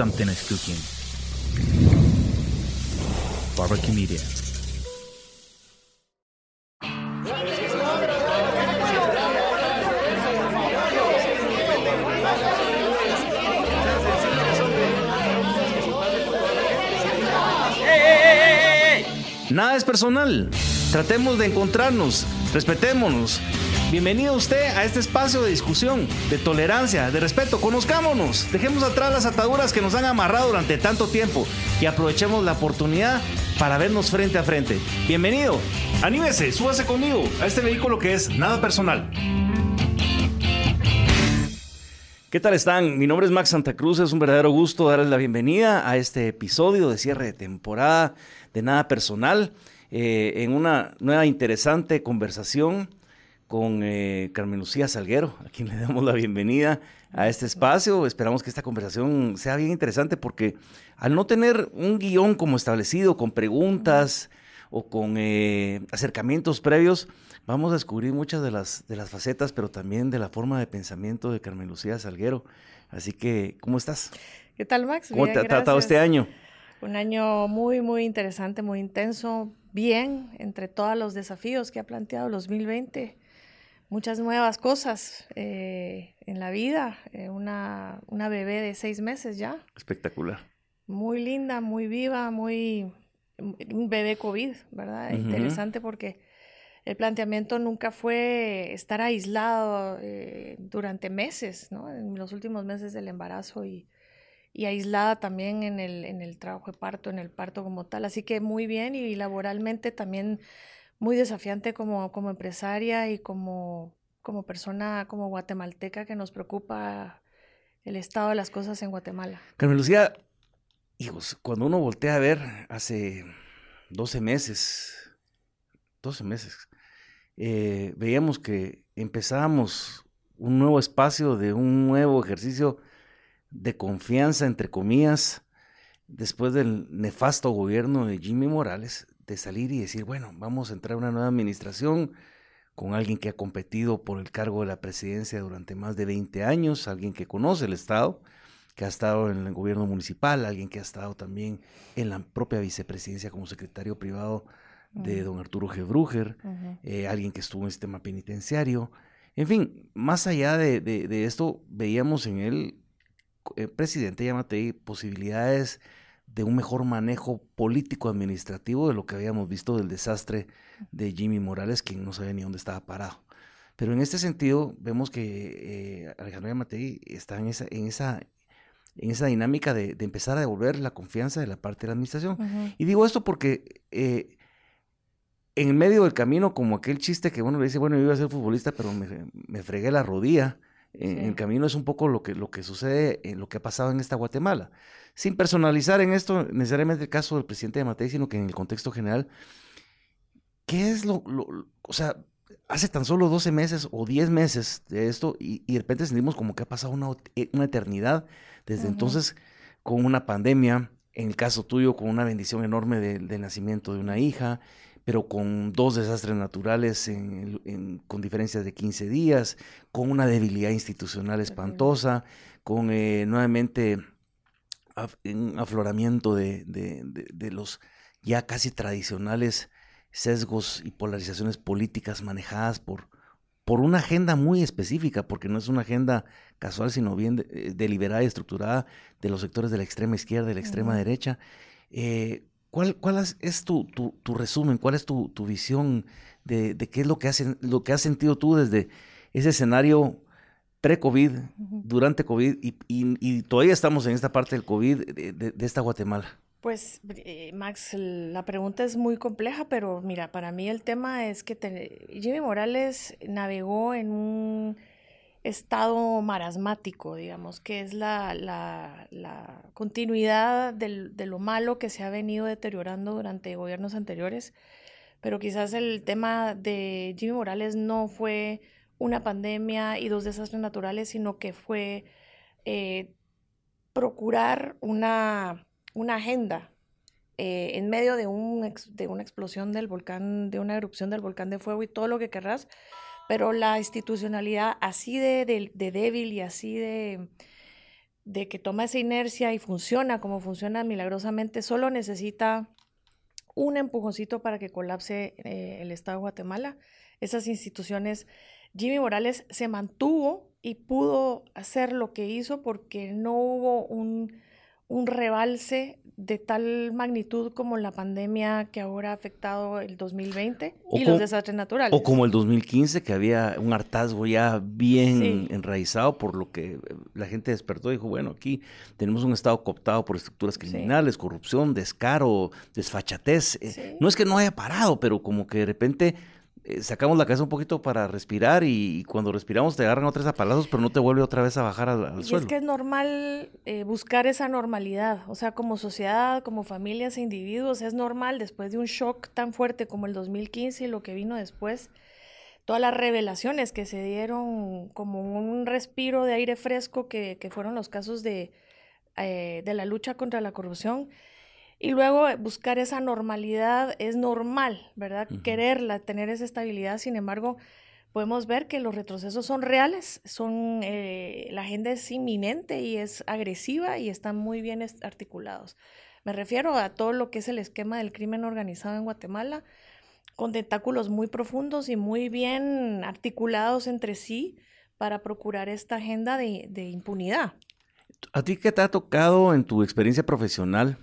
something is cooking. Barbecue Media. Nada es personal. Tratemos de encontrarnos, respetémonos. Bienvenido usted a este espacio de discusión, de tolerancia, de respeto. Conozcámonos, dejemos atrás las ataduras que nos han amarrado durante tanto tiempo y aprovechemos la oportunidad para vernos frente a frente. Bienvenido, anímese, súbase conmigo a este vehículo que es nada personal. ¿Qué tal están? Mi nombre es Max Santa Cruz, es un verdadero gusto darles la bienvenida a este episodio de cierre de temporada de Nada Personal, eh, en una nueva interesante conversación con eh, Carmen Lucía Salguero, a quien le damos la bienvenida a este espacio. Esperamos que esta conversación sea bien interesante porque al no tener un guion como establecido, con preguntas o con eh, acercamientos previos, vamos a descubrir muchas de las, de las facetas, pero también de la forma de pensamiento de Carmen Lucía Salguero. Así que, ¿cómo estás? ¿Qué tal, Max? ¿Cómo te ha tratado este año? Un año muy, muy interesante, muy intenso, bien, entre todos los desafíos que ha planteado el 2020 muchas nuevas cosas eh, en la vida. Eh, una, una, bebé de seis meses ya. Espectacular. Muy linda, muy viva, muy... Un bebé COVID, ¿verdad? Interesante porque el planteamiento nunca fue estar aislado eh, durante meses, ¿no? En los últimos meses del embarazo y, y aislada también en el, en el trabajo de parto, en el parto como tal. Así que muy bien y laboralmente también muy desafiante como, como empresaria y como, como persona, como guatemalteca que nos preocupa el estado de las cosas en Guatemala. Carmen Lucía, hijos, cuando uno voltea a ver hace 12 meses, 12 meses, eh, veíamos que empezábamos un nuevo espacio de un nuevo ejercicio de confianza, entre comillas, después del nefasto gobierno de Jimmy Morales, de salir y decir, bueno, vamos a entrar a una nueva administración con alguien que ha competido por el cargo de la presidencia durante más de 20 años, alguien que conoce el Estado, que ha estado en el gobierno municipal, alguien que ha estado también en la propia vicepresidencia como secretario privado de don Arturo G. Bruger, eh, alguien que estuvo en el sistema penitenciario. En fin, más allá de, de, esto, veíamos en él, el presidente Yamatei, posibilidades de un mejor manejo político-administrativo de lo que habíamos visto del desastre de Jimmy Morales, quien no sabía ni dónde estaba parado. Pero en este sentido, vemos que eh, Alejandro Yamatei está en esa, en esa, en esa dinámica de, empezar a devolver la confianza de la parte de la administración. Y digo esto porque eh, en medio del camino, como aquel chiste que uno le dice, bueno, yo iba a ser futbolista, pero me, fregué la rodilla. En, el camino es un poco lo que, lo que sucede, en lo que ha pasado en esta Guatemala. Sin personalizar en esto necesariamente el caso del presidente de Matei, sino que en el contexto general, ¿qué es lo, o sea, hace tan solo 12 meses o 10 meses de esto y, de repente sentimos como que ha pasado una, eh, una eternidad desde entonces con una pandemia, en el caso tuyo con una bendición enorme del nacimiento de una hija, pero con dos desastres naturales con diferencias de 15 días, con una debilidad institucional espantosa, con eh, nuevamente un afloramiento de, de, los ya casi tradicionales sesgos y polarizaciones políticas manejadas por, por una agenda muy específica, porque no es una agenda casual, sino bien eh, deliberada y estructurada de los sectores de la extrema izquierda y de la extrema derecha. Eh, ¿Cuál, ¿Cuál es tu, tu, tu, resumen? ¿Cuál es tu, tu visión de, de, qué es lo que, has, lo que has sentido tú desde ese escenario pre-COVID, durante COVID y, todavía estamos en esta parte del COVID de, esta Guatemala? Pues, eh, Max, la pregunta es muy compleja, pero mira, para mí el tema es que Jimmy Morales navegó en un estado marasmático, digamos, que es la, la, continuidad de lo malo que se ha venido deteriorando durante gobiernos anteriores, pero quizás el tema de Jimmy Morales no fue una pandemia y dos desastres naturales, sino que fue eh, procurar una, una agenda eh, en medio de, un, de una explosión del volcán, de una erupción del volcán de fuego y todo lo que querrás, pero la institucionalidad así de, débil y así de, de que toma esa inercia y funciona como funciona milagrosamente, solo necesita un empujoncito para que colapse eh, el Estado de Guatemala. Esas instituciones, Jimmy Morales se mantuvo y pudo hacer lo que hizo porque no hubo un, un rebalse de tal magnitud como la pandemia que ahora ha afectado el 2020 y los desastres naturales. O como el 2015, que había un hartazgo ya bien enraizado, por lo que la gente despertó y dijo, bueno, aquí tenemos un Estado cooptado por estructuras criminales, corrupción, descaro, desfachatez. Eh, no es que no haya parado, pero como que de repente eh, sacamos la cabeza un poquito para respirar y, cuando respiramos te agarran otros apalazos, pero no te vuelve otra vez a bajar al, suelo. Es que es normal eh, buscar esa normalidad, o sea, como sociedad, como familias e individuos, es normal después de un shock tan fuerte como el 2015 y lo que vino después, todas las revelaciones que se dieron como un respiro de aire fresco que, fueron los casos de, eh, de la lucha contra la corrupción y luego eh, buscar esa normalidad es normal, ¿verdad? Quererla, tener esa estabilidad. Sin embargo, podemos ver que los retrocesos son reales, son, eh, la agenda es inminente y es agresiva y están muy bien articulados. Me refiero a todo lo que es el esquema del crimen organizado en Guatemala, con tentáculos muy profundos y muy bien articulados entre sí para procurar esta agenda de, de impunidad. ¿A ti qué te ha tocado en tu experiencia profesional?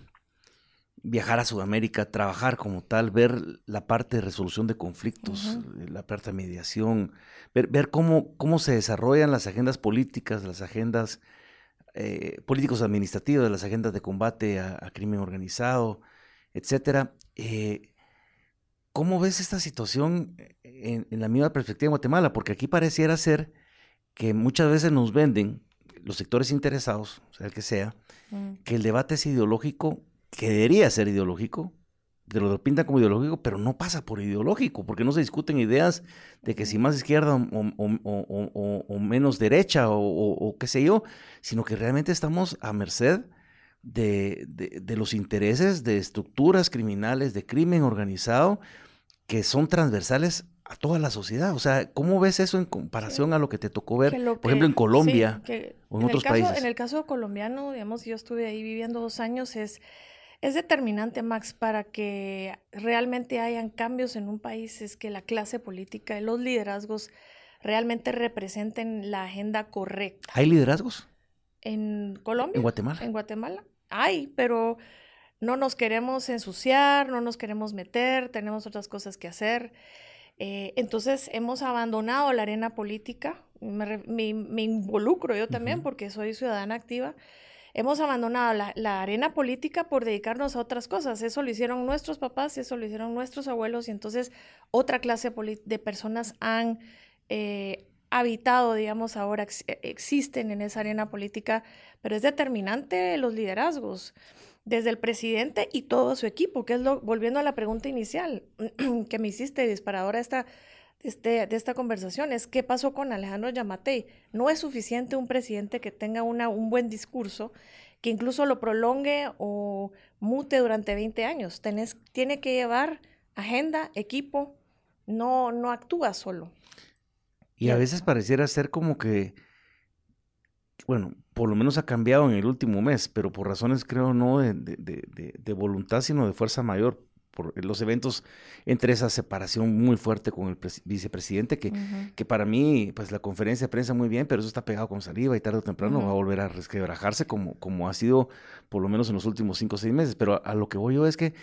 Viajar a Sudamérica, trabajar como tal, ver la parte de resolución de conflictos, eh, la parte de mediación, ver, ver cómo, cómo se desarrollan las agendas políticas, las agendas eh, políticos administrativas, las agendas de combate a, crimen organizado, etcétera. Eh, ¿Cómo ves esta situación en, la misma perspectiva de Guatemala? Porque aquí pareciera ser que muchas veces nos venden los sectores interesados, sea el que sea, mm. que el debate es ideológico que debería ser ideológico, de lo pintan como ideológico, pero no pasa por ideológico, porque no se discuten ideas de que si más izquierda o, menos derecha o, qué sé yo, sino que realmente estamos a merced de, los intereses de estructuras criminales, de crimen organizado, que son transversales a toda la sociedad. O sea, ¿cómo ves eso en comparación a lo que te tocó ver, por ejemplo, en Colombia o en, otros países? En el caso colombiano, digamos, yo estuve ahí viviendo dos años, es es determinante, Max, para que realmente hayan cambios en un país, es que la clase política y los liderazgos realmente representen la agenda correcta. ¿Hay liderazgos? En Colombia. ¿En Guatemala? En Guatemala. Hay, pero no nos queremos ensuciar, no nos queremos meter, tenemos otras cosas que hacer. Eh, entonces hemos abandonado la arena política, me, involucro yo también porque soy ciudadana activa hemos abandonado la, arena política por dedicarnos a otras cosas. Eso lo hicieron nuestros papás, eso lo hicieron nuestros abuelos y entonces otra clase de personas han eh, habitado, digamos, ahora e, existen en esa arena política, pero es determinante los liderazgos desde el presidente y todo su equipo, que es lo, volviendo a la pregunta inicial que me hiciste, disparadora esta este, de esta conversación es qué pasó con Alejandro Yamatei. No es suficiente un presidente que tenga una, un buen discurso, que incluso lo prolongue o mute durante 20 años. Tenés, tiene que llevar agenda, equipo, no, no actúa solo. Y a veces pareciera ser como que, bueno, por lo menos ha cambiado en el último mes, pero por razones creo no de, de voluntad, sino de fuerza mayor por los eventos entre esa separación muy fuerte con el vicepresidente, que, que para mí, pues la conferencia de prensa muy bien, pero eso está pegado con saliva y tarde o temprano va a volver a resquebrajarse como, como ha sido por lo menos en los últimos cinco o seis meses. Pero a, lo que voy yo es que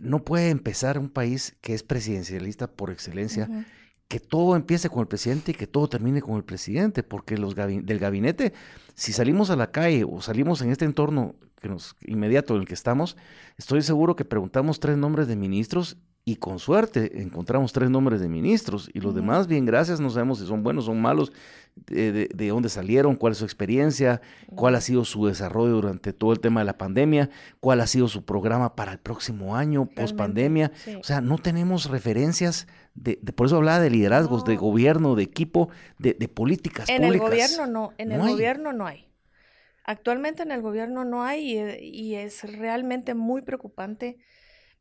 no puede empezar un país que es presidencialista por excelencia. Que todo empiece con el presidente y que todo termine con el presidente, porque los del gabinete, si salimos a la calle o salimos en este entorno que nos, inmediato en el que estamos, estoy seguro que preguntamos tres nombres de ministros y con suerte encontramos tres nombres de ministros y los demás, bien, gracias, no sabemos si son buenos, son malos, de, dónde salieron, cuál es su experiencia, cuál ha sido su desarrollo durante todo el tema de la pandemia, cuál ha sido su programa para el próximo año, post pandemia. O sea, no tenemos referencias, de, por eso hablaba de liderazgos, de gobierno, de equipo, de, políticas en públicas. En el gobierno no, en el gobierno no hay. Actualmente en el gobierno no hay y, es realmente muy preocupante,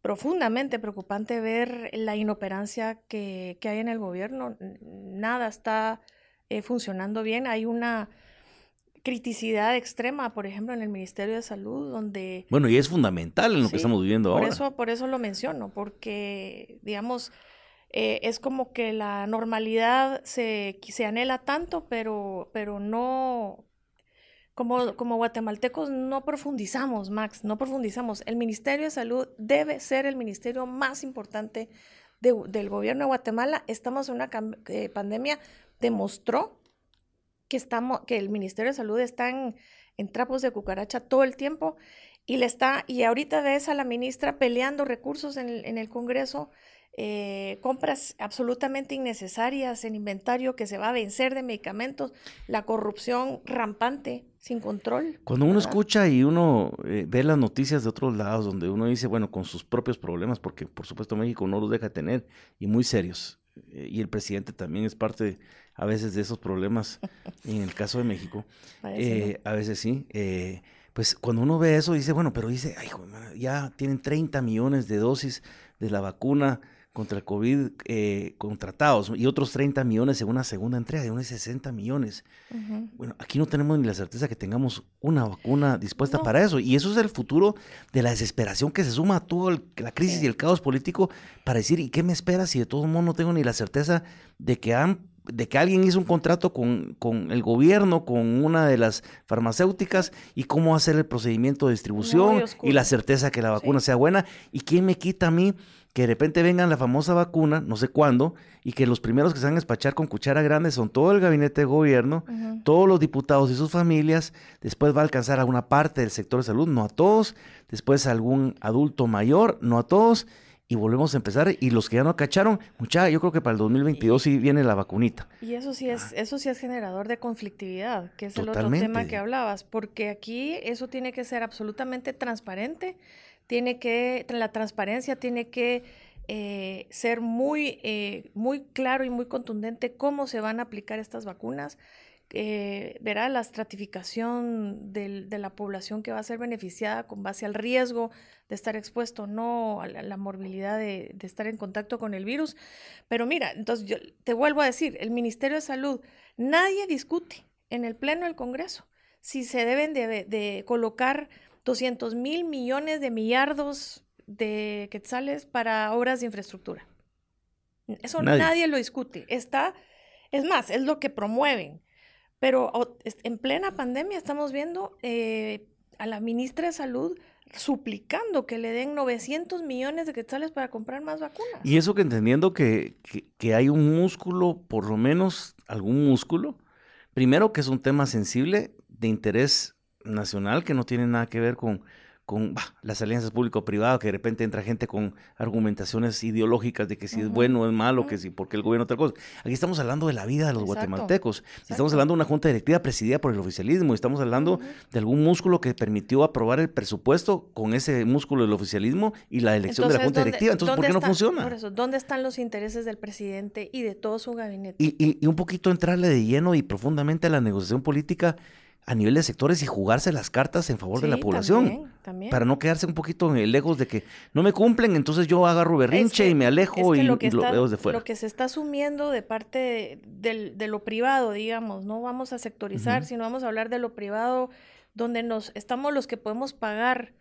profundamente preocupante ver la inoperancia que, hay en el gobierno. Nada está eh, funcionando bien. Hay una, criticidad extrema, por ejemplo, en el Ministerio de Salud, donde... Bueno, y es fundamental en lo que estamos viviendo por ahora. Eso, por eso lo menciono, porque, digamos, eh, es como que la normalidad se, se anhela tanto, pero, pero no... Como, como guatemaltecos no profundizamos, Max, no profundizamos. El Ministerio de Salud debe ser el ministerio más importante del gobierno de Guatemala. Estamos en una eh, pandemia, demostró que, estamos, que el Ministerio de Salud está en, trapos de cucaracha todo el tiempo y le está, y ahorita ves a la ministra peleando recursos en el, en el Congreso, eh, compras absolutamente innecesarias en inventario que se va a vencer de medicamentos, la corrupción rampante, sin control. Cuando uno escucha y uno eh, ve las noticias de otros lados, donde uno dice, bueno, con sus propios problemas, porque por supuesto México no los deja tener, y muy serios, eh, y el presidente también es parte de, a veces de esos problemas, en el caso de México, eh, a veces sí. Pues cuando uno ve eso dice, bueno, pero dice, ay, ya tienen 30 millones de dosis de la vacuna contra el COVID eh, contratados y otros 30 millones en una segunda entrega de unos 60 millones. Bueno, aquí no tenemos ni la certeza que tengamos una vacuna dispuesta para eso. Y eso es el futuro de la desesperación que se suma a toda la crisis y el caos político para decir, ¿y qué me espera si de todo modo no tengo ni la certeza de que han de que alguien hizo un contrato con, con, el gobierno, con una de las farmacéuticas, y cómo hacer el procedimiento de distribución y la certeza que la vacuna sea buena. ¿Y quién me quita a mí que de repente vengan la famosa vacuna, no sé cuándo, y que los primeros que se van a despachar con cuchara grande son todo el gabinete de gobierno, todos los diputados y sus familias, después va a alcanzar a una parte del sector de salud, no a todos, después a algún adulto mayor, no a todos, y volvemos a empezar. Y los que ya no cacharon, mucha, yo creo que para el 2022 sí viene la vacunita. Y eso sí es, ah. eso sí es generador de conflictividad, que es el otro tema que hablabas, porque aquí eso tiene que ser absolutamente transparente, tiene que, la transparencia tiene que eh, ser muy, eh, muy claro y muy contundente cómo se van a aplicar estas vacunas eh, verá la estratificación de la población que va a ser beneficiada con base al riesgo de estar expuesto, no a la, morbilidad de, estar en contacto con el virus. Pero mira, entonces yo te vuelvo a decir, el Ministerio de Salud, nadie discute en el Pleno del Congreso si se deben de, colocar 200 mil millones de millardos de quetzales para obras de infraestructura. Eso nadie, nadie lo discute. Está, es más, es lo que promueven pero en plena pandemia estamos viendo eh, a la ministra de Salud suplicando que le den 900 millones de quetzales para comprar más vacunas. Y eso que entendiendo que, que, hay un músculo, por lo menos algún músculo, primero que es un tema sensible de interés nacional que no tiene nada que ver con con las alianzas público-privado, que de repente entra gente con argumentaciones ideológicas de que si es bueno o es malo, que si porque el gobierno otra cosa. Aquí estamos hablando de la vida de los guatemaltecos. Estamos hablando de una junta directiva presidida por el oficialismo. Estamos hablando de algún músculo que permitió aprobar el presupuesto con ese músculo del oficialismo y la elección de la junta directiva. Entonces, ¿por qué no funciona? Por eso, ¿dónde están los intereses del presidente y de todo su gabinete? Y, y un poquito entrarle de lleno y profundamente a la negociación política a nivel de sectores y jugarse las cartas en favor de la población. Para no quedarse un poquito lejos de que no me cumplen, entonces yo agarro berrinche y me alejo y, lo, veo de fuera. Lo que se está asumiendo de parte de, lo privado, digamos, no vamos a sectorizar, sino vamos a hablar de lo privado, donde nos estamos los que podemos pagar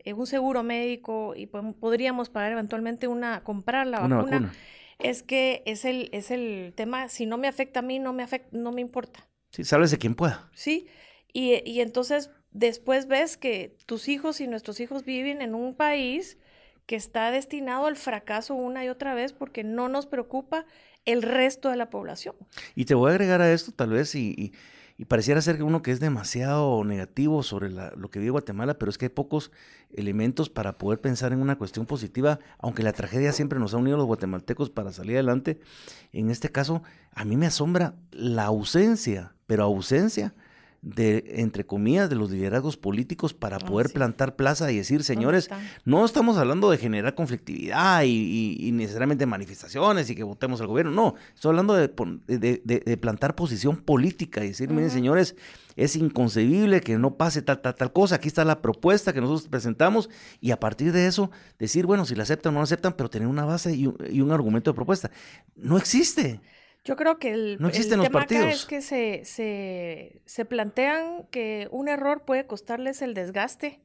eh, un seguro médico y podríamos pagar eventualmente una, comprar la vacuna, Es que es el, es el tema, si no me afecta a mí, no me afecta, no me importa. Sí, de quien pueda. Sí, y, y entonces después ves que tus hijos y nuestros hijos viven en un país que está destinado al fracaso una y otra vez porque no nos preocupa el resto de la población. Y te voy a agregar a esto tal vez y, y, pareciera ser que uno que es demasiado negativo sobre lo que vive Guatemala, pero es que hay pocos elementos para poder pensar en una cuestión positiva, aunque la tragedia siempre nos ha unido a los guatemaltecos para salir adelante. En este caso, a mí me asombra la ausencia pero ausencia de, entre comillas, de los liderazgos políticos para ah, poder plantar plaza y decir, señores, no estamos hablando de generar conflictividad y, necesariamente manifestaciones y que votemos al gobierno, no, estoy hablando de, de, plantar posición política y decir, miren, señores, es inconcebible que no pase tal, tal, tal cosa, aquí está la propuesta que nosotros presentamos y a partir de eso decir, bueno, si la aceptan o no la aceptan, pero tener una base y un, y un argumento de propuesta. No existe. Yo creo que el, no existen el los tema partidos. acá es que se, se, se plantean que un error puede costarles el desgaste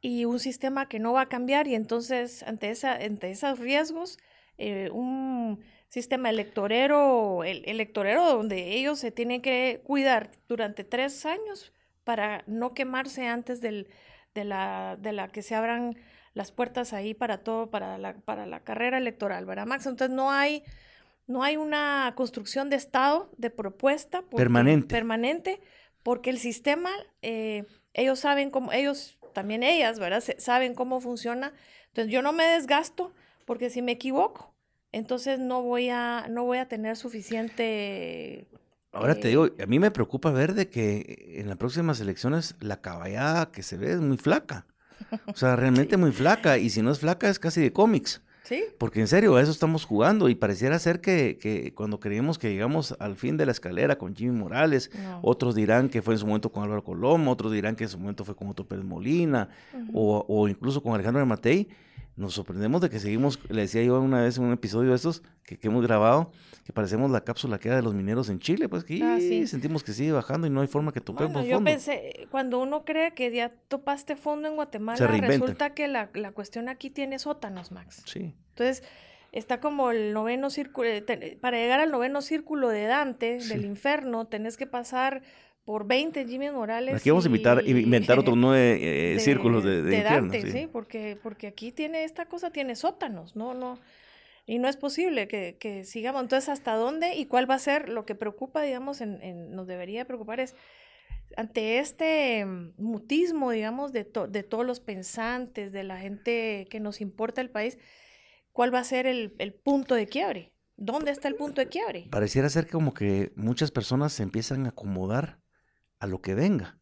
y un sistema que no va a cambiar y entonces ante, esa, ante esos riesgos, eh, un sistema electorero, el, electorero donde ellos se tienen que cuidar durante tres años para no quemarse antes del, de, la, de la que se abran las puertas ahí para todo, para la, para la carrera electoral, ¿verdad, Max? Entonces no hay, no hay una construcción de Estado, de propuesta porque, permanente. permanente, porque el sistema, eh, ellos saben cómo, ellos, también ellas, ¿verdad? Se, saben cómo funciona. Entonces yo no me desgasto porque si me equivoco, entonces no voy a, no voy a tener suficiente Ahora te eh, digo, a mí me preocupa ver de que en las próximas elecciones la caballada que se ve es muy flaca. O sea, realmente muy flaca. Y si no es flaca, es casi de cómics. Sí. Porque en serio, a eso estamos jugando. Y pareciera ser que, que cuando creíamos que llegamos al fin de la escalera con Jimmy Morales, No. otros dirán que fue en su momento con Álvaro Colom, otros dirán que en su momento fue con Otto Pérez Molina, o, o incluso con Alejandro de Matei. Nos sorprendemos de que seguimos, le decía yo una vez en un episodio de estos que, que hemos grabado, que parecemos la cápsula que era de los mineros en Chile, pues que Ah, sí. sentimos que sigue bajando y no hay forma que topemos Bueno, yo fondo. pensé, cuando uno cree que ya topaste fondo en Guatemala, resulta que la, la cuestión aquí tiene sótanos, Max. Sí. Entonces, está como el noveno círculo, eh, te- para llegar al noveno círculo de Dante, Sí. del infierno, tenés que pasar por 20 Jimmy Morales. Aquí vamos a invitar, inventar otros nueve eh, círculos de, de infierno, Dante, sí. sí, porque, porque aquí tiene, esta cosa tiene sótanos, no, no, y no es posible que, que sigamos. Entonces, ¿hasta dónde y cuál va a ser lo que preocupa, digamos, en, en- nos debería preocupar es ante este mm, mutismo, digamos, de, to- de todos los pensantes, de la gente que nos importa el país, ¿cuál va a ser el, el punto de quiebre? ¿Dónde está el punto de quiebre? Pareciera ser como que muchas personas se empiezan a acomodar a lo que venga.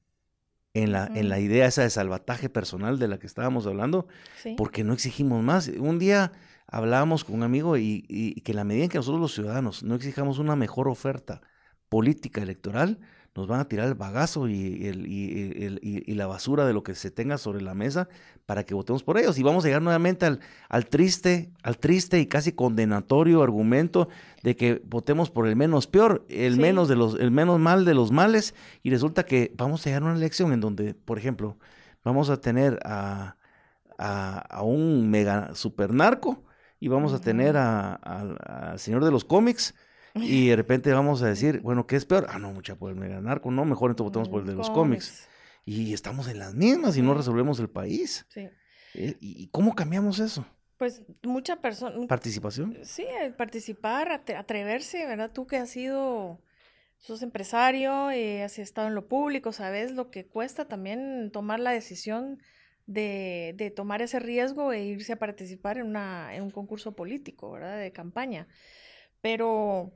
En la, en la idea esa de salvataje personal de la que estábamos hablando, Sí. porque no exigimos más. Un día hablábamos con un amigo y, y- y que en la medida en que nosotros los ciudadanos no exijamos una mejor oferta política electoral, nos van a tirar el bagazo y, el- y- el- y- y la basura de lo que se tenga sobre la mesa para que votemos por ellos. Y vamos a llegar nuevamente al, al triste, al triste y casi condenatorio argumento de que votemos por el menos peor, el Sí. menos de los, el menos mal de los males, y resulta que vamos a llegar a una elección en donde, por ejemplo, vamos a tener a, a, a un mega super narco y vamos a tener a- al señor de los cómics y de repente vamos a decir, bueno, ¿qué es peor? Ah, no, mucha por el mega narco, no, mejor entonces votamos por el de los cómics. Y estamos en las mismas y no resolvemos el país. Sí. Eh, ¿Y cómo cambiamos eso? Pues mucha persona, ¿Participación? Sí, el participar, atre- atreverse, ¿verdad? Tú que has sido, sos empresario, eh, has estado en lo público, sabes lo que cuesta también tomar la decisión de, de tomar ese riesgo e irse a participar en, una, en un concurso político, ¿verdad? De campaña. Pero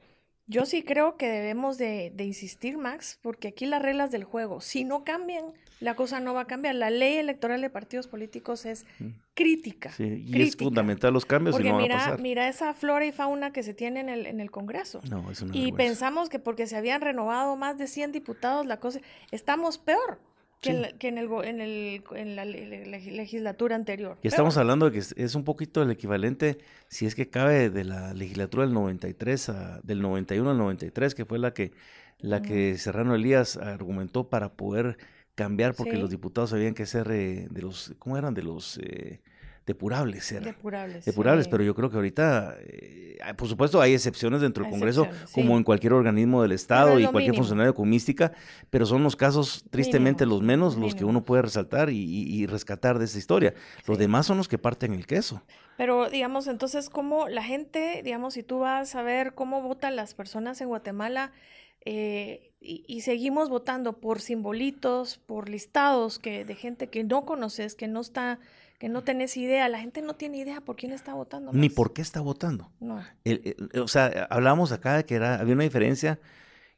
yo sí creo que debemos de, de insistir, Max, porque aquí las reglas del juego, si no cambian, la cosa no va a cambiar. La ley electoral de partidos políticos es Mm. crítica. Sí, y es fundamental los cambios y Porque no van a mira, pasar. mira esa flora y fauna que se tiene en el, en el Congreso. No, es una Y vergüenza. pensamos que porque se habían renovado más de 100 diputados, la cosa, estamos peor que, Sí. en, la, que en, el, en, el, en la le- le- le- legislatura anterior. Y estamos hablando de que es, es un poquito el equivalente, si es que cabe, de la legislatura del 93, a, del 91 al 93, que fue la que, la que Serrano Elías argumentó para poder cambiar, porque Sí. los diputados sabían que ser eh, de los, ¿cómo eran? De los eh, depurables, era. Depurables. Depurables, sí. pero yo creo que ahorita, eh, por supuesto, hay excepciones dentro del Congreso, como en cualquier organismo del Estado es y cualquier mínimo. funcionario con mística, pero son los casos, tristemente, los menos, los que uno puede resaltar y, y- y rescatar de esa historia. Los Sí. demás son los que parten el queso. Pero, digamos, entonces, ¿cómo la gente, digamos, si tú vas a ver cómo votan las personas en Guatemala eh, y, y seguimos votando por simbolitos, por listados que, de gente que no conoces, que no está, que no tenés idea, la gente no tiene idea por quién está votando. Ni por qué está votando. No. El- el- o sea, hablábamos acá de que era, había una diferencia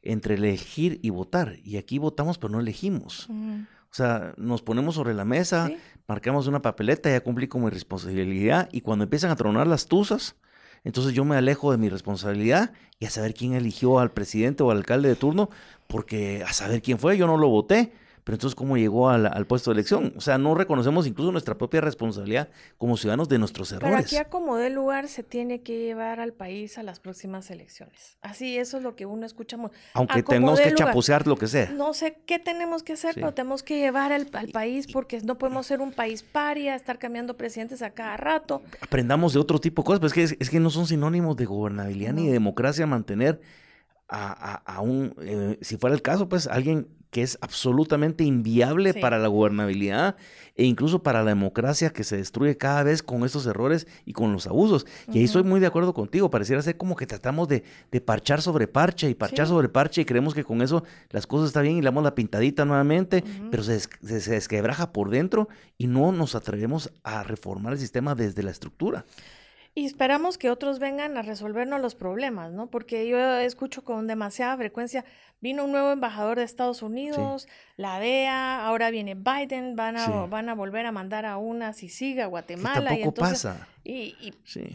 entre elegir y votar. Y aquí votamos, pero no elegimos. Ujú. O sea, nos ponemos sobre la mesa, Sí. marcamos una papeleta, ya cumplí con mi responsabilidad. Y cuando empiezan a tronar las tuzas, entonces yo me alejo de mi responsabilidad y a saber quién eligió al presidente o al alcalde de turno, porque a saber quién fue, yo no lo voté. Pero entonces ¿cómo llegó al, puesto de elección? O sea, no reconocemos incluso nuestra propia responsabilidad como ciudadanos de nuestros errores. Pero aquí a como de lugar se tiene que llevar al país a las próximas elecciones. Así, eso es lo que uno escuchamos. Aunque tengamos que chapucear lo que sea. No sé qué tenemos que hacer, pero tenemos que llevar al, país porque no podemos ser un país paria, estar cambiando presidentes a cada rato. Aprendamos de otro tipo de cosas, pero es que, es, que no son sinónimos de gobernabilidad ni de democracia mantener a, un, eh, si fuera el caso, pues alguien que es absolutamente inviable para la gobernabilidad e incluso para la democracia que se destruye cada vez con estos errores y con los abusos. Y ahí estoy muy de acuerdo contigo, pareciera ser como que tratamos de, parchar sobre parche y parchar sobre parche y creemos que con eso las cosas están bien y le damos la pintadita nuevamente, pero se, se desquebraja por dentro y no nos atrevemos a reformar el sistema desde la estructura. Y esperamos que otros vengan a resolvernos los problemas, ¿no? Porque yo escucho con demasiada frecuencia, vino un nuevo embajador de Estados Unidos, la DEA, ahora viene Biden, van a, van a volver a mandar a una si siga a Guatemala. y entonces, pasa. Y,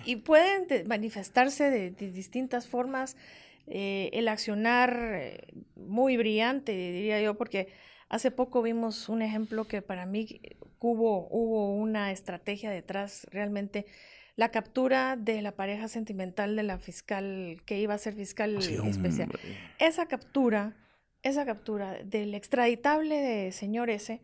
y, pueden manifestarse de, distintas formas. Eh, el accionar eh, muy brillante, diría yo, porque hace poco vimos un ejemplo que para mí hubo, hubo una estrategia detrás realmente la captura de la pareja sentimental de la fiscal que iba a ser fiscal especial. Esa captura, esa captura del extraditable de señor ese,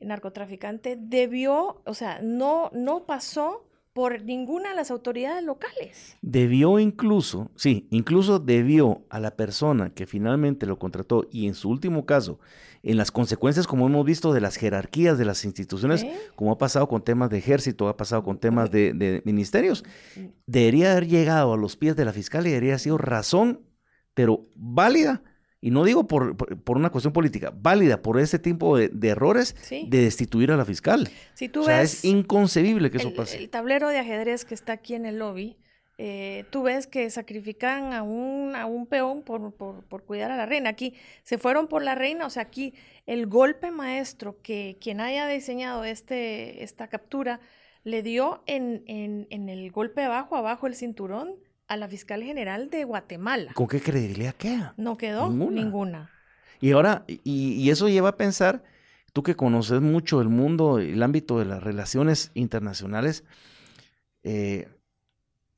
narcotraficante, debió, o sea, no, no pasó por ninguna de las autoridades locales. Debió incluso, sí, incluso debió a la persona que finalmente lo contrató y en su último caso, en las consecuencias, como hemos visto, de las jerarquías de las instituciones, como ha pasado con temas de ejército, ha pasado con temas de, ministerios, debería haber llegado a los pies de la fiscal y debería haber sido razón, pero válida y no digo por, por, una cuestión política, válida por ese tipo de, errores de destituir a la fiscal. Si tú o sea, es inconcebible que eso pase. El tablero de ajedrez que está aquí en el lobby, eh, tú ves que sacrifican a un, a un peón por, por, por, cuidar a la reina. Aquí se fueron por la reina, o sea, aquí el golpe maestro que quien haya diseñado este, esta captura le dio en, en, en el golpe abajo, abajo el cinturón a la fiscal general de Guatemala. ¿Con qué credibilidad queda? No quedó ninguna. Y ahora, y, eso lleva a pensar, tú que conoces mucho el mundo, el ámbito de las relaciones internacionales, eh,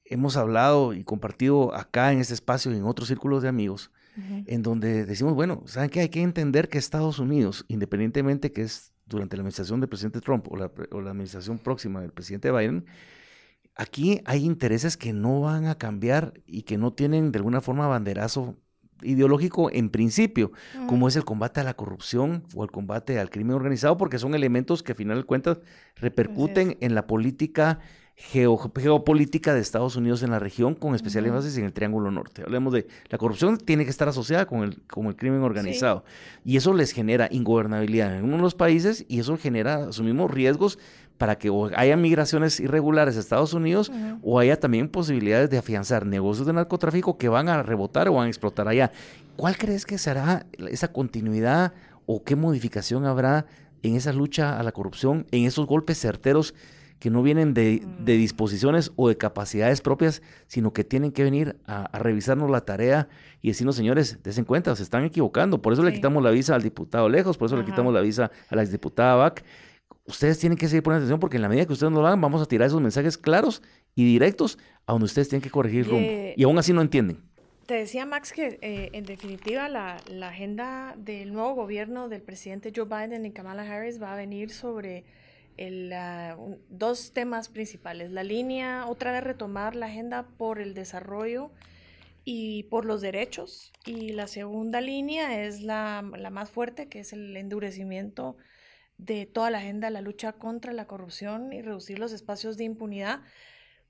hemos hablado y compartido acá en este espacio y en otros círculos de amigos, en donde decimos, bueno, ¿saben qué? Hay que entender que Estados Unidos, independientemente que es durante la administración del presidente Trump o la, o la administración próxima del presidente Biden, Aquí hay intereses que no van a cambiar y que no tienen de alguna forma banderazo ideológico en principio, como es el combate a la corrupción o el combate al crimen organizado, porque son elementos que a final de cuentas repercuten en la política geopolítica de Estados Unidos en la región, con especial énfasis en el Triángulo Norte. Hablemos de la corrupción tiene que estar asociada con el, con el crimen organizado. Y eso les genera ingobernabilidad en uno de los países y eso genera, asumimos, riesgos para que haya migraciones irregulares a Estados Unidos o haya también posibilidades de afianzar negocios de narcotráfico que van a rebotar o van a explotar allá. ¿Cuál crees que será esa continuidad o qué modificación habrá en esa lucha a la corrupción, en esos golpes certeros que no vienen de, mm. disposiciones o de capacidades propias, sino que tienen que venir a, revisarnos la tarea y decirnos, señores, des en cuenta, se están equivocando. Por eso le quitamos la visa al diputado Lejos, por eso le quitamos la visa a la exdiputada Bach. Ustedes tienen que seguir poniendo atención porque en la medida que ustedes nos lo hagan, vamos a tirar esos mensajes claros y directos a donde ustedes tienen que corregir rumbo. y aún así no entienden. Te decía Max que eh, en definitiva la, la, agenda del nuevo gobierno del presidente Joe Biden y Kamala Harris va a venir sobre el, dos temas principales. La línea, otra vez retomar la agenda por el desarrollo y por los derechos. Y la segunda línea es la, la más fuerte, que es el endurecimiento de toda la agenda, la lucha contra la corrupción y reducir los espacios de impunidad.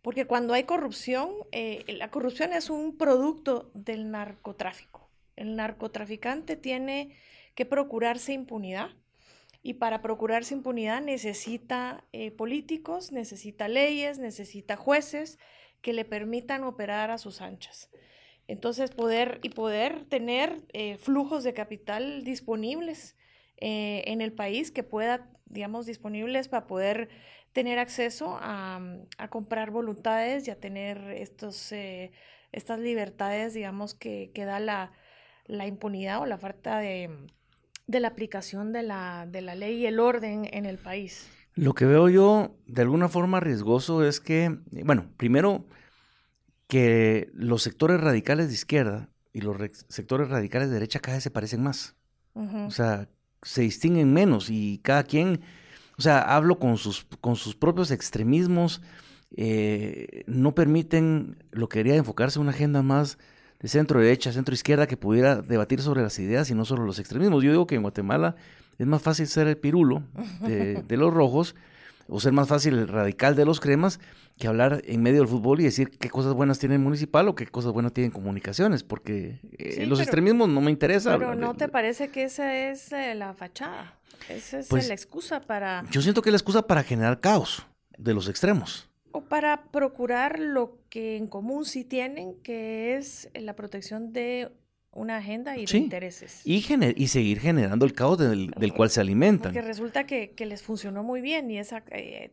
Porque cuando hay corrupción, eh, la corrupción es un producto del narcotráfico. El narcotraficante tiene que procurarse impunidad y para procurarse impunidad necesita eh, políticos, necesita leyes, necesita jueces que le permitan operar a sus anchas. Entonces, poder y poder tener eh, flujos de capital disponibles eh, en el país que pueda, digamos, disponibles para poder tener acceso a, a comprar voluntades y a tener estos, estas libertades, digamos, que, que da la, la impunidad o la falta de de la aplicación de la, de la ley y el orden en el país. Lo que veo yo de alguna forma riesgoso es que, bueno, primero que los sectores radicales de izquierda y los sectores radicales de derecha cada vez se parecen más. O sea, se distinguen menos y cada quien, o sea, hablo con sus, con sus propios extremismos, eh, no permiten lo que quería enfocarse en una agenda más de centro derecha, centro izquierda, que pudiera debatir sobre las ideas y no sobre los extremismos. Yo digo que en Guatemala es más fácil ser el pirulo de, de los rojos o ser más fácil el radical de los cremas que hablar en medio del fútbol y decir qué cosas buenas tiene el municipal o qué cosas buenas tienen comunicaciones, porque eh, los extremismos no me interesan. Pero ¿no te parece que esa es eh, la fachada? Esa es pues, la excusa para... Yo siento que es la excusa para generar caos de los extremos. O para procurar lo que en común sí tienen, que es la protección de una agenda y de intereses. Y, y seguir generando el caos del, cual se alimentan. Porque resulta que, les funcionó muy bien y es eh,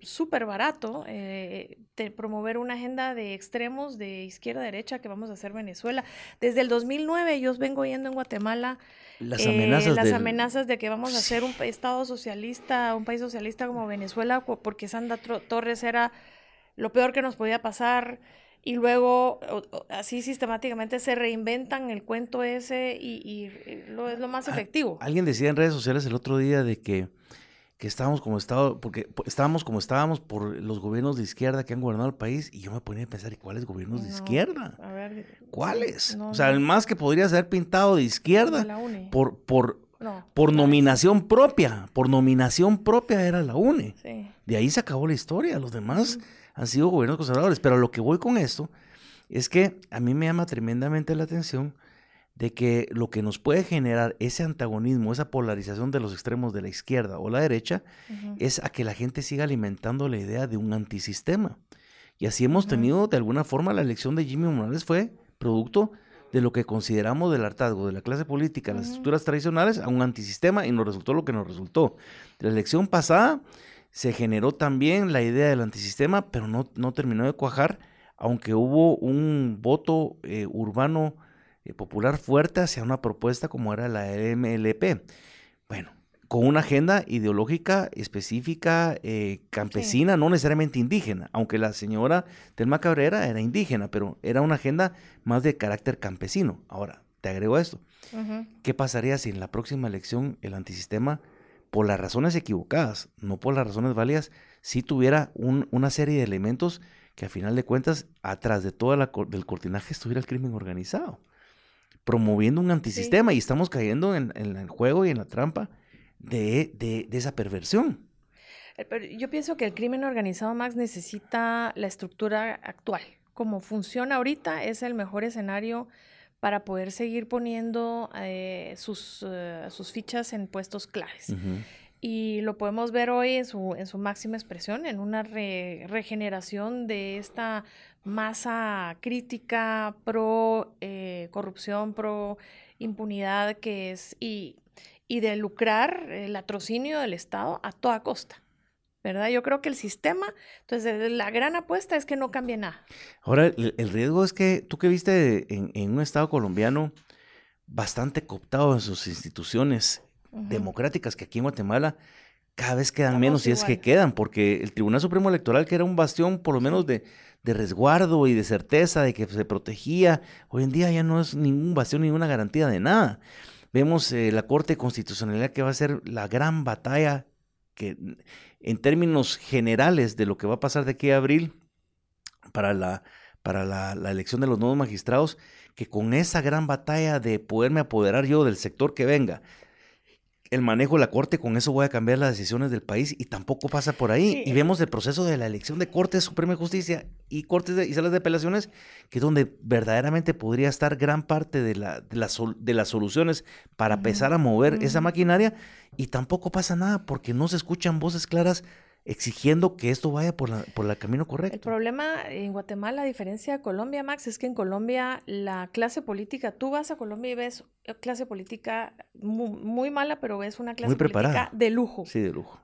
súper barato eh, promover una agenda de extremos de izquierda-derecha que vamos a hacer Venezuela. Desde el 2009 yo vengo oyendo en Guatemala las eh, amenazas, las amenazas de que vamos a ser un Estado socialista, un país socialista como Venezuela, porque Sandra Torres era lo peor que nos podía pasar y luego así sistemáticamente se reinventan el cuento ese y, lo, es lo más efectivo. Alguien decía en redes sociales el otro día de que, que estábamos como estado, porque estábamos como estábamos por los gobiernos de izquierda que han gobernado el país y yo me ponía a pensar, ¿y cuáles gobiernos de izquierda? A ver, ¿Cuáles? o sea, el más que podría ser pintado de izquierda por, por, por nominación propia, por nominación propia era la UNE. De ahí se acabó la historia, los demás han sido gobiernos conservadores. Pero lo que voy con esto es que a mí me llama tremendamente la atención de que lo que nos puede generar ese antagonismo, esa polarización de los extremos de la izquierda o la derecha, es a que la gente siga alimentando la idea de un antisistema. Y así hemos tenido, de alguna forma, la elección de Jimmy Morales fue producto de lo que consideramos del hartazgo de la clase política, las estructuras tradicionales, a un antisistema y nos resultó lo que nos resultó. La elección pasada se generó también la idea del antisistema, pero no, no terminó de cuajar, aunque hubo un voto eh, urbano eh, popular fuerte hacia una propuesta como era la MLP. Bueno, con una agenda ideológica específica eh, campesina, no necesariamente indígena, aunque la señora Telma Cabrera era indígena, pero era una agenda más de carácter campesino. Ahora, te agrego esto. ¿Qué pasaría si en la próxima elección el antisistema por las razones equivocadas, no por las razones válidas, si tuviera una serie de elementos que a final de cuentas, atrás de todo el cortinaje estuviera el crimen organizado, promoviendo un antisistema y estamos cayendo en, el juego y en la trampa de, de, esa perversión. Eh, yo pienso que el crimen organizado, Max, necesita la estructura actual. Como funciona ahorita, es el mejor escenario para poder seguir poniendo eh, sus, eh, sus, fichas en puestos claves. Y lo podemos ver hoy en su, en su máxima expresión, en una regeneración de esta masa crítica pro eh, corrupción, pro impunidad que es, y, y de lucrar el latrocinio del Estado a toda costa. ¿Verdad? Yo creo que el sistema, entonces la gran apuesta es que no cambie nada. Ahora, el, riesgo es que tú que viste en, un Estado colombiano bastante cooptado en sus instituciones democráticas, que aquí en Guatemala cada vez quedan menos, y es que quedan, porque el Tribunal Supremo Electoral, que era un bastión por lo menos de, resguardo y de certeza de que se protegía, hoy en día ya no es ningún bastión, ninguna garantía de nada. Vemos eh, la Corte Constitucionalidad que va a ser la gran batalla que en términos generales de lo que va a pasar de aquí a abril para la, para la, elección de los nuevos magistrados, que con esa gran batalla de poderme apoderar yo del sector que venga, el manejo de la corte, con eso voy a cambiar las decisiones del país y tampoco pasa por ahí. Y vemos el proceso de la elección de Corte Suprema de Justicia y Cortes y Salas de Apelaciones, que es donde verdaderamente podría estar gran parte de, la, de, de las soluciones para empezar a mover esa maquinaria y tampoco pasa nada porque no se escuchan voces claras exigiendo que esto vaya por, la, por el camino correcto. El problema en Guatemala, a diferencia de Colombia, Max, es que en Colombia la clase política, tú vas a Colombia y ves clase política muy, mala, pero ves una clase política de lujo. Sí, de lujo.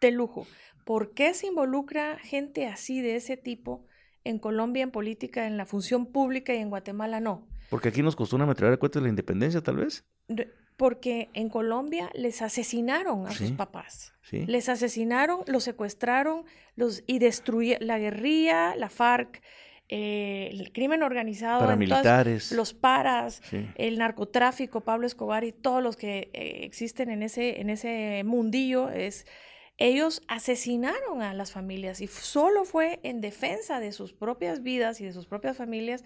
De lujo. ¿Por qué se involucra gente así, de ese tipo, en Colombia en política, en la función pública y en Guatemala no? Porque aquí nos costó una metralla de cuentas de la independencia, tal vez porque en Colombia les asesinaron a sus papás. Les asesinaron, los secuestraron los, y destruyeron la guerrilla, la FARC, eh, el crimen organizado, Paramilitares. los paras, el narcotráfico, Pablo Escobar y todos los que eh, existen en ese, en ese mundillo, es, ellos asesinaron a las familias y solo fue en defensa de sus propias vidas y de sus propias familias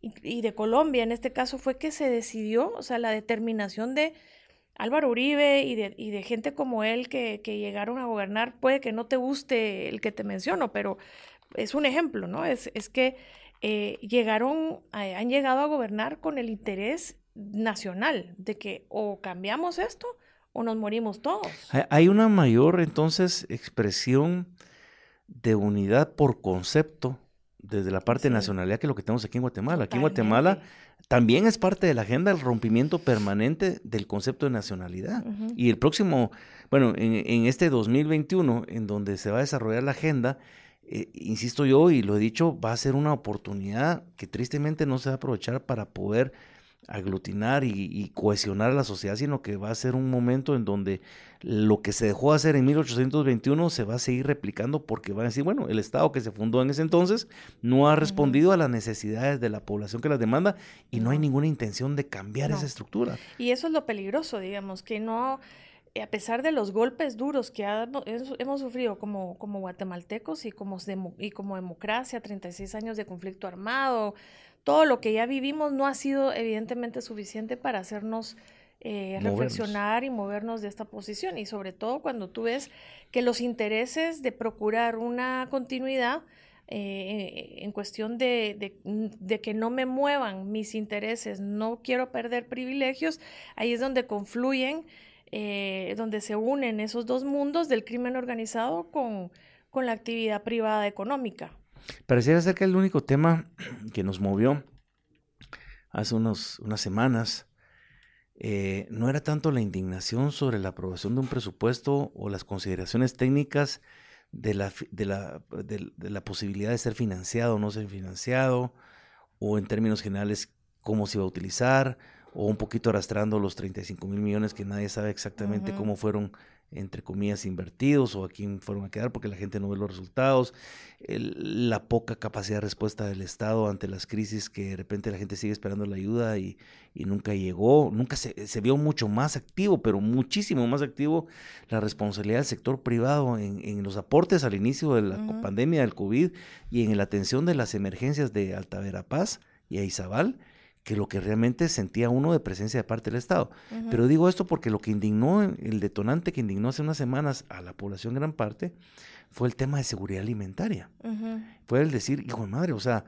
y, de Colombia en este caso fue que se decidió, o sea, la determinación de Álvaro Uribe y de, y de gente como él que, que, llegaron a gobernar, puede que no te guste el que te menciono, pero es un ejemplo, ¿no? Es, es que eh, llegaron, han llegado a gobernar con el interés nacional de que o cambiamos esto o nos morimos todos. Hay una mayor entonces expresión de unidad por concepto desde la parte de nacionalidad que lo que tenemos aquí en Guatemala. Aquí en Guatemala también es parte de la agenda el rompimiento permanente del concepto de nacionalidad. Y el próximo, bueno, en, en, este 2021, en donde se va a desarrollar la agenda, eh, insisto yo y lo he dicho, va a ser una oportunidad que tristemente no se va a aprovechar para poder aglutinar y, cohesionar a la sociedad, sino que va a ser un momento en donde lo que se dejó hacer en 1821 se va a seguir replicando porque van a decir, bueno, el Estado que se fundó en ese entonces no ha respondido a las necesidades de la población que las demanda y no, hay ninguna intención de cambiar esa estructura. Y eso es lo peligroso, digamos, que no a pesar de los golpes duros que hemos sufrido como, como guatemaltecos y como, y como democracia, 36 años de conflicto armado, todo lo que ya vivimos no ha sido evidentemente suficiente para hacernos eh, reflexionar y movernos de esta posición. Y sobre todo cuando tú ves que los intereses de procurar una continuidad eh, en cuestión de, de, que no me muevan mis intereses, no quiero perder privilegios, ahí es donde confluyen eh, donde se unen esos dos mundos del crimen organizado con, con la actividad privada económica. Pareciera ser que el único tema que nos movió hace unos, unas semanas eh, no era tanto la indignación sobre la aprobación de un presupuesto o las consideraciones técnicas de la, de la, de, la posibilidad de ser financiado o no ser financiado, o en términos generales cómo se iba a utilizar, o un poquito arrastrando los 35 mil millones que nadie sabe exactamente cómo fueron, entre comillas, invertidos o a quién fueron a quedar porque la gente no ve los resultados, la poca capacidad de respuesta del Estado ante las crisis que de repente la gente sigue esperando la ayuda y, nunca llegó, nunca se, se, vio mucho más activo, pero muchísimo más activo la responsabilidad del sector privado en, en los aportes al inicio de la pandemia del COVID y en la atención de las emergencias de Alta Verapaz y a Izabal que lo que realmente sentía uno de presencia de parte del Estado. Pero digo esto porque lo que indignó, el detonante que indignó hace unas semanas a la población gran parte, fue el tema de seguridad alimentaria. Fue el decir, hijo de madre, o sea,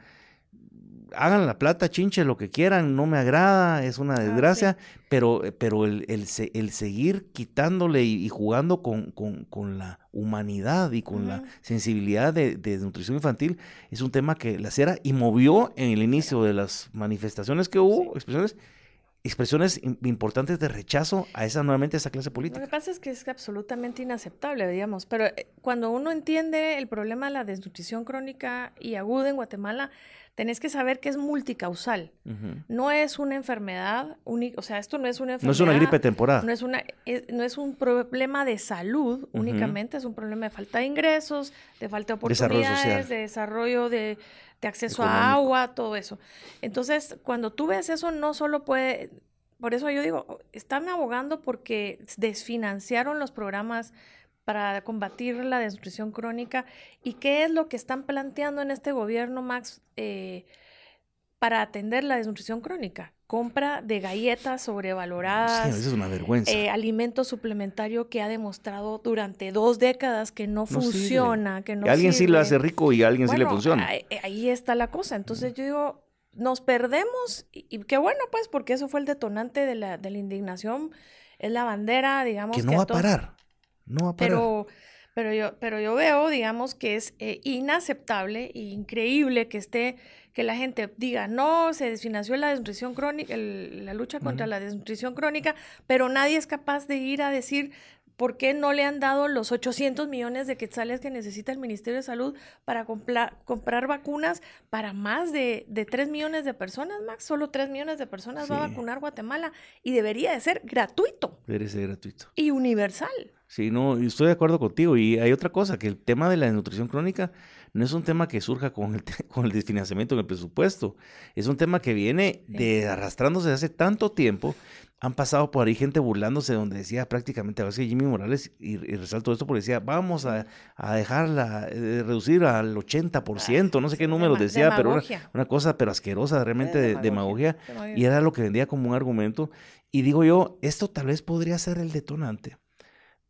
hagan la plata, chinche, lo que quieran, no me agrada, es una ah, desgracia, pero, pero el, el, el, seguir quitándole y, jugando con, con, con, la humanidad y con la sensibilidad de, de, nutrición infantil es un tema que la CERA y movió en el inicio de las manifestaciones que hubo, expresiones, expresiones importantes de rechazo a esa nuevamente a esa clase política. Lo que pasa es que es absolutamente inaceptable, digamos, pero eh, cuando uno entiende el problema de la desnutrición crónica y aguda en Guatemala, tenés que saber que es multicausal. No es una enfermedad única, o sea, esto no es una enfermedad. No es una gripe temporal. No es, una, no es un problema de salud únicamente, es un problema de falta de ingresos, de falta de oportunidades, de desarrollo de, acceso a agua, todo eso. Entonces, cuando tú ves eso, no solo puede, por eso yo digo, están abogando porque desfinanciaron los programas para combatir la desnutrición crónica y qué es lo que están planteando en este gobierno, Max, eh, para atender la desnutrición crónica. Compra de galletas sobrevaloradas. Sí, eso es una vergüenza. Eh, alimento suplementario que ha demostrado durante dos décadas que no, funciona, que no alguien sí lo hace rico y a alguien sí le funciona. Ahí, está la cosa. Entonces yo digo, nos perdemos y, qué bueno pues porque eso fue el detonante de la, de la indignación. Es la bandera, digamos. Que no va a parar. No Pero, pero, yo, pero yo veo, digamos, que es eh, inaceptable e increíble que esté, que la gente diga, no, se desfinanció la desnutrición crónica, la lucha contra la desnutrición crónica, pero nadie es capaz de ir a decir, ¿por qué no le han dado los 800 millones de quetzales que necesita el Ministerio de Salud para comprar vacunas para más de, de 3 millones de personas, Max? Solo 3 millones de personas va a vacunar Guatemala y debería de ser gratuito. Debería ser gratuito. Y universal. Sí, no, estoy de acuerdo contigo. Y hay otra cosa, que el tema de la desnutrición crónica no es un tema que surja con el, con el desfinanciamiento en el presupuesto. Es un tema que viene de arrastrándose hace tanto tiempo. Han pasado por ahí gente burlándose donde decía prácticamente, a veces Jimmy Morales, y, resalto esto porque decía, vamos a, a dejarla, eh, reducir al 80%, no sé qué número decía, pero una, una, cosa pero asquerosa, realmente de, demagogia, y era lo que vendía como un argumento. Y digo yo, esto tal vez podría ser el detonante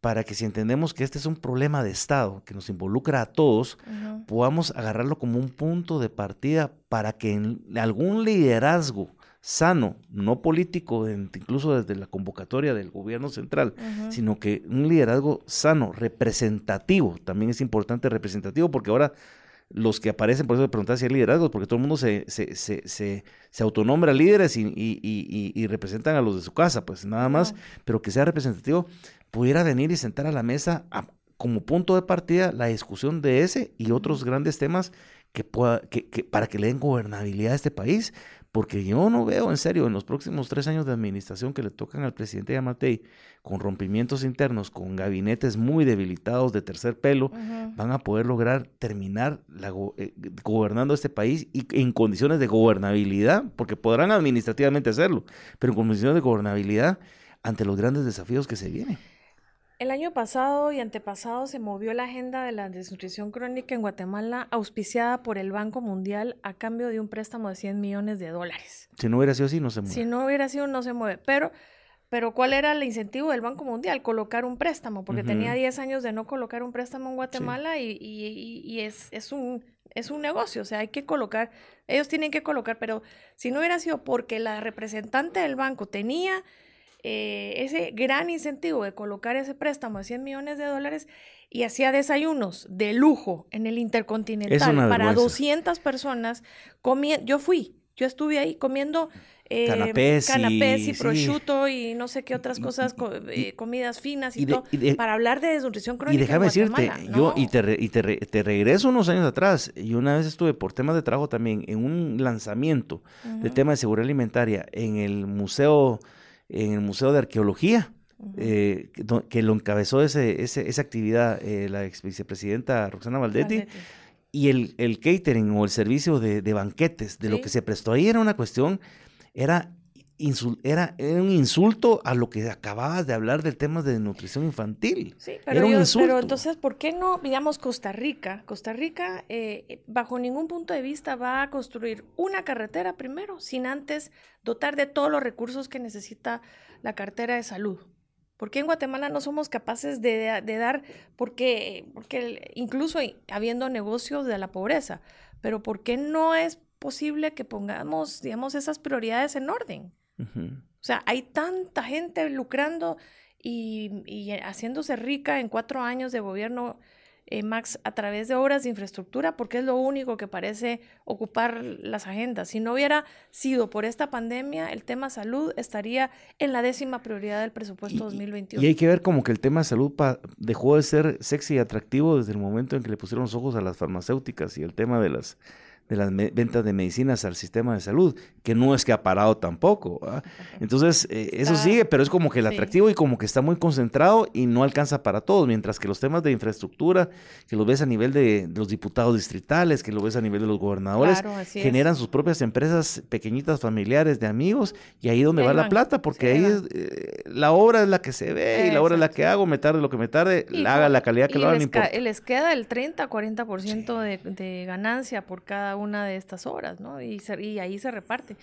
para que si entendemos que este es un problema de Estado que nos involucra a todos, podamos agarrarlo como un punto de partida para que en algún liderazgo sano, no político, incluso desde la convocatoria del gobierno central, sino que un liderazgo sano, representativo, también es importante representativo, porque ahora los que aparecen, por eso me preguntaba si hay liderazgo, porque todo el mundo se, se, se, se, autonombra líderes y, y, y, representan a los de su casa, pues nada más, pero que sea representativo, pudiera venir y sentar a la mesa como punto de partida la discusión de ese y otros grandes temas que, pueda, que, que, para que le den gobernabilidad a este país, porque yo no veo en serio en los próximos tres años de administración que le tocan al presidente Yamatei, con rompimientos internos, con gabinetes muy debilitados de tercer pelo, van a poder lograr terminar la, eh, gobernando este país y en condiciones de gobernabilidad, porque podrán administrativamente hacerlo, pero en condiciones de gobernabilidad ante los grandes desafíos que se vienen. El año pasado y antepasado se movió la agenda de la desnutrición crónica en Guatemala, auspiciada por el Banco Mundial a cambio de un préstamo de 100 millones de dólares. Si no hubiera sido así, no se mueve. Si no hubiera sido, no se mueve. Pero, pero ¿cuál era el incentivo del Banco Mundial? Colocar un préstamo, porque tenía 10 años de no colocar un préstamo en Guatemala y, y, y, es, es, un, es un negocio, o sea, hay que colocar, ellos tienen que colocar, pero si no hubiera sido porque la representante del banco tenía eh, ese gran incentivo de colocar ese préstamo de 100 millones de dólares y hacía desayunos de lujo en el Intercontinental para 200 personas. Yo fui, yo estuve ahí comiendo eh, canapés, y, prosciutto y no sé qué otras cosas, eh, comidas finas y, todo, para hablar de desnutrición crónica. Y déjame decirte, yo y, te, y te, regreso unos años atrás, y una vez estuve por temas de trabajo también en un lanzamiento de tema de seguridad alimentaria en el Museo en el Museo de Arqueología, eh, que lo encabezó ese, esa actividad eh, la ex vicepresidenta Roxana Valdetti. Y el, el, catering o el servicio de, banquetes, de lo que se prestó ahí era una cuestión, era era, un insulto a lo que acababas de hablar del tema de nutrición infantil. Sí, pero, pero entonces, ¿por qué no, digamos, Costa Rica? Costa Rica, eh, bajo ningún punto de vista, va a construir una carretera primero, sin antes dotar de todos los recursos que necesita la cartera de salud. ¿Por qué en Guatemala no somos capaces de, de dar, porque, porque incluso habiendo negocios de la pobreza, pero ¿por qué no es posible que pongamos, digamos, esas prioridades en orden? O sea, hay tanta gente lucrando y, haciéndose rica en cuatro años de gobierno, eh, Max, a través de obras de infraestructura, porque es lo único que parece ocupar las agendas. Si no hubiera sido por esta pandemia, el tema salud estaría en la décima prioridad del presupuesto 2021. Y hay que ver como que el tema de salud dejó de ser sexy y atractivo desde el momento en que le pusieron los ojos a las farmacéuticas y el tema de las de las ventas de medicinas al sistema de salud, que no es que ha parado tampoco. Entonces, eh, eso sigue, pero es como que el atractivo y como que está muy concentrado y no alcanza para todos, mientras que los temas de infraestructura, que lo ves a nivel de, los diputados distritales, que lo ves a nivel de los gobernadores, generan sus propias empresas pequeñitas, familiares, de amigos, y ahí es donde va la plata, porque ahí eh, la obra es la que se ve y la obra es la que hago, me tarde lo que me tarde, la haga la calidad que lo haga, no importa. Les queda el 30, 40% de, de ganancia por cada una de estas horas, ¿no? Y, y ahí se reparte.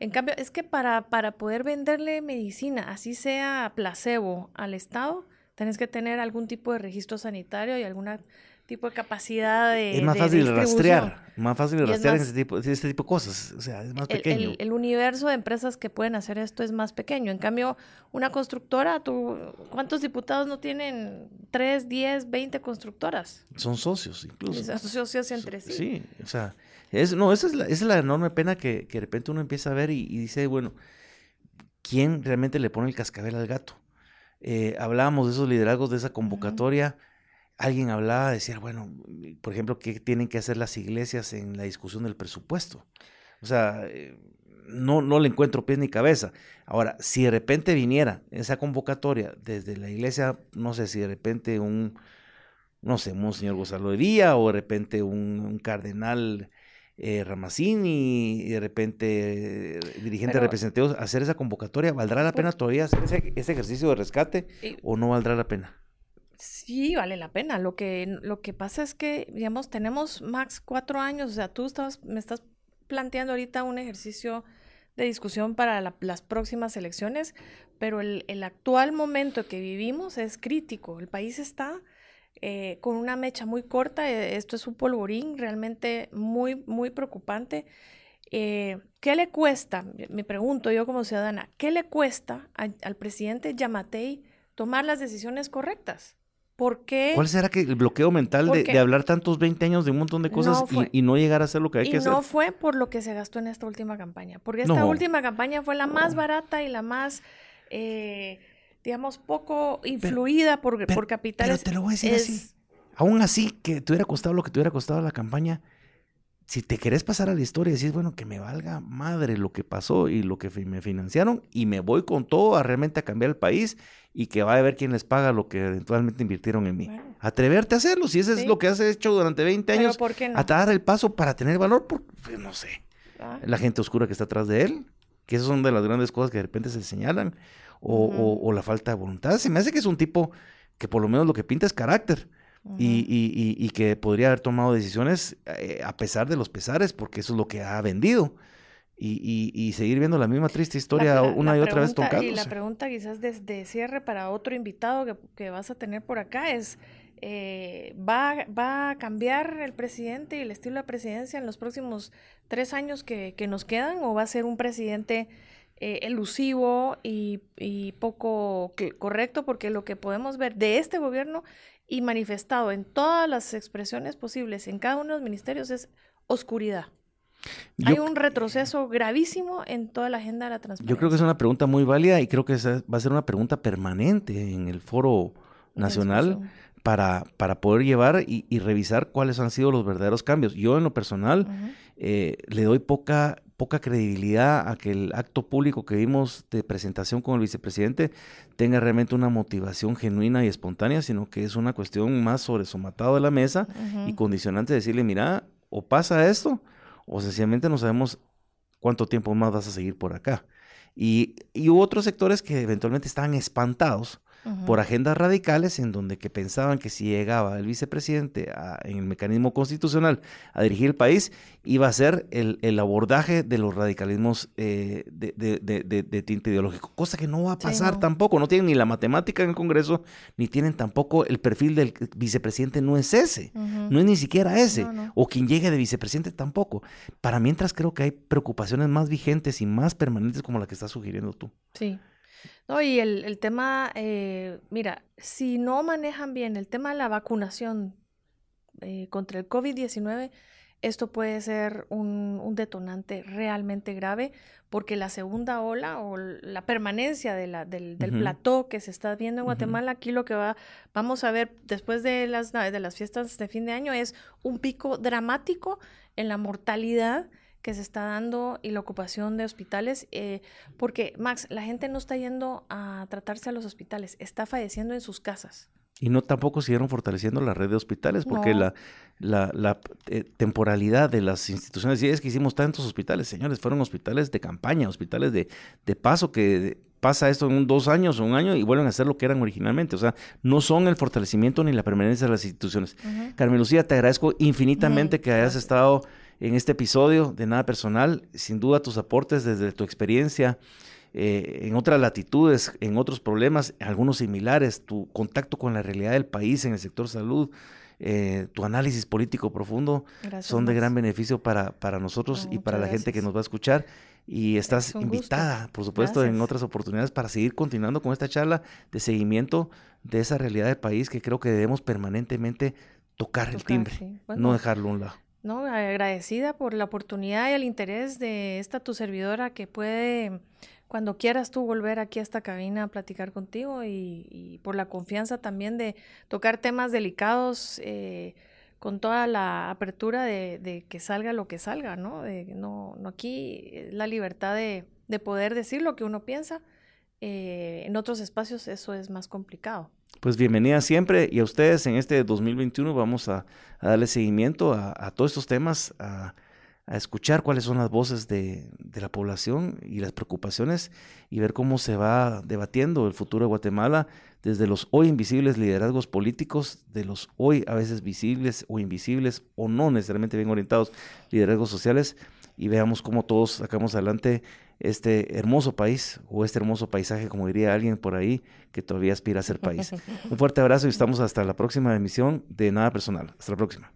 En cambio, es que para, para poder venderle medicina, así sea placebo al Estado, tenés que tener algún tipo de registro sanitario y alguna tipo de capacidad de. Es más fácil rastrear, más fácil rastrear este, tipo, este tipo de cosas, o sea, es más pequeño. El, universo de empresas que pueden hacer esto es más pequeño. En cambio, una constructora, tú, ¿cuántos diputados no tienen? ¿Tres, diez, veinte constructoras? Son socios, incluso. Son socios entre sí. Sí, o sea, es, no, esa es, la, esa es la enorme pena que, que, de repente uno empieza a ver y, y dice, bueno, ¿quién realmente le pone el cascabel al gato? eh, hablábamos de esos liderazgos, de esa convocatoria, alguien hablaba, decía, bueno, por ejemplo, ¿qué tienen que hacer las iglesias en la discusión del presupuesto? O sea, eh, no, no le encuentro pies ni cabeza. Ahora, si de repente viniera esa convocatoria desde la iglesia, no sé si de repente un, no sé, un señor Gonzalo de o de repente un, cardenal eh, y de repente eh, dirigente representativo, hacer esa convocatoria, ¿valdrá la pena todavía hacer ese, ejercicio de rescate o no valdrá la pena? Sí, vale la pena. Lo que, lo que pasa es que, digamos, tenemos max cuatro años, o sea, tú estás, me estás planteando ahorita un ejercicio de discusión para las próximas elecciones, pero el, actual momento que vivimos es crítico. El país está eh, con una mecha muy corta, eh, esto es un polvorín realmente muy, muy preocupante. Eh, ¿Qué le cuesta, me pregunto yo como ciudadana, qué le cuesta al presidente Yamatei tomar las decisiones correctas? ¿Por qué? ¿Cuál será que el bloqueo mental de, hablar tantos 20 años de un montón de cosas y, no llegar a hacer lo que hay que hacer? Y no fue por lo que se gastó en esta última campaña, porque esta última campaña fue la más barata y la más, eh, digamos, poco influida por, por capitales. Pero te lo voy a decir así. Aún así, que te hubiera costado lo que te hubiera costado la campaña, si te querés pasar a la historia y decís, bueno, que me valga madre lo que pasó y lo que me financiaron y me voy con todo a realmente a cambiar el país y que va a ver quién les paga lo que eventualmente invirtieron en mí. Atreverte a hacerlo, si eso es lo que has hecho durante 20 años, a dar el paso para tener valor, por, pues, no sé, ah. la gente oscura que está atrás de él, que esas son de las grandes cosas que de repente se señalan, o, o la falta de voluntad. Se me hace que es un tipo que por lo menos lo que pinta es carácter y, y, que podría haber tomado decisiones eh, a pesar de los pesares, porque eso es lo que ha vendido. Y, seguir viendo la misma triste historia una y otra vez tocando. Y la pregunta quizás desde cierre para otro invitado que, que vas a tener por acá es, eh, ¿va, ¿va a cambiar el presidente y el estilo de presidencia en los próximos tres años que, que nos quedan o va a ser un presidente eh, elusivo y, y poco correcto? Porque lo que podemos ver de este gobierno y manifestado en todas las expresiones posibles en cada uno de los ministerios es oscuridad. Hay un retroceso gravísimo en toda la agenda de la transparencia. Yo creo que es una pregunta muy válida y creo que va a ser una pregunta permanente en el foro nacional para, para poder llevar y, revisar cuáles han sido los verdaderos cambios. Yo en lo personal eh, le doy poca poca credibilidad a que el acto público que vimos de presentación con el vicepresidente tenga realmente una motivación genuina y espontánea, sino que es una cuestión más sobre somatado de la mesa y condicionante de decirle, mira, o pasa esto, o sencillamente no sabemos cuánto tiempo más vas a seguir por acá. Y, y hubo otros sectores que eventualmente estaban espantados por agendas radicales en donde que pensaban que si llegaba el vicepresidente en el mecanismo constitucional a dirigir el país, iba a ser el, el abordaje de los radicalismos eh, de, de, de, de, tinte ideológico, cosa que no va a pasar tampoco, no tienen ni la matemática en el Congreso, ni tienen tampoco el perfil del vicepresidente, no es ese, no es ni siquiera ese, o quien llegue de vicepresidente tampoco. Para mientras creo que hay preocupaciones más vigentes y más permanentes como la que estás sugiriendo tú. Sí. No, y el, el tema, eh, mira, si no manejan bien el tema de la vacunación eh, contra el COVID-19, esto puede ser un, un, detonante realmente grave porque la segunda ola o la permanencia de la, del, del plató que se está viendo en Guatemala, aquí lo que va, vamos a ver después de las, de las fiestas de fin de año es un pico dramático en la mortalidad que se está dando y la ocupación de hospitales, eh, porque Max, la gente no está yendo a tratarse a los hospitales, está falleciendo en sus casas. Y no tampoco siguieron fortaleciendo la red de hospitales, porque la, la, la eh, temporalidad de las instituciones, y es que hicimos tantos hospitales, señores, fueron hospitales de campaña, hospitales de, de paso, que pasa esto en un, dos años o un año y vuelven a ser lo que eran originalmente. O sea, no son el fortalecimiento ni la permanencia de las instituciones. Carmen Lucía, te agradezco infinitamente que hayas estado en este episodio de Nada Personal. Sin duda tus aportes desde tu experiencia eh, en otras latitudes, en otros problemas, algunos similares, tu contacto con la realidad del país en el sector salud, eh, tu análisis político profundo son de gran beneficio para, para nosotros y para la gente que nos va a escuchar. Y estás invitada, por supuesto, en otras oportunidades para seguir continuando con esta charla de seguimiento de esa realidad del país que creo que debemos permanentemente tocar, el timbre, no dejarlo a un lado. No, agradecida por la oportunidad y el interés de esta tu servidora que puede cuando quieras tú volver aquí a esta cabina a platicar contigo y, por la confianza también de tocar temas delicados eh, con toda la apertura de, que salga lo que salga, ¿no? De, no, no aquí la libertad de, poder decir lo que uno piensa. Eh, en otros espacios eso es más complicado. Pues bienvenida siempre. Y a ustedes en este 2021 vamos a, darle seguimiento a, todos estos temas, a, a escuchar cuáles son las voces de, la población y las preocupaciones y ver cómo se va debatiendo el futuro de Guatemala desde los hoy invisibles liderazgos políticos, de los hoy a veces visibles o invisibles o no necesariamente bien orientados liderazgos sociales y veamos cómo todos sacamos adelante este hermoso país o este hermoso paisaje, como diría alguien por ahí que todavía aspira a ser país. Un fuerte abrazo y estamos hasta la próxima emisión de Nada Personal. Hasta la próxima.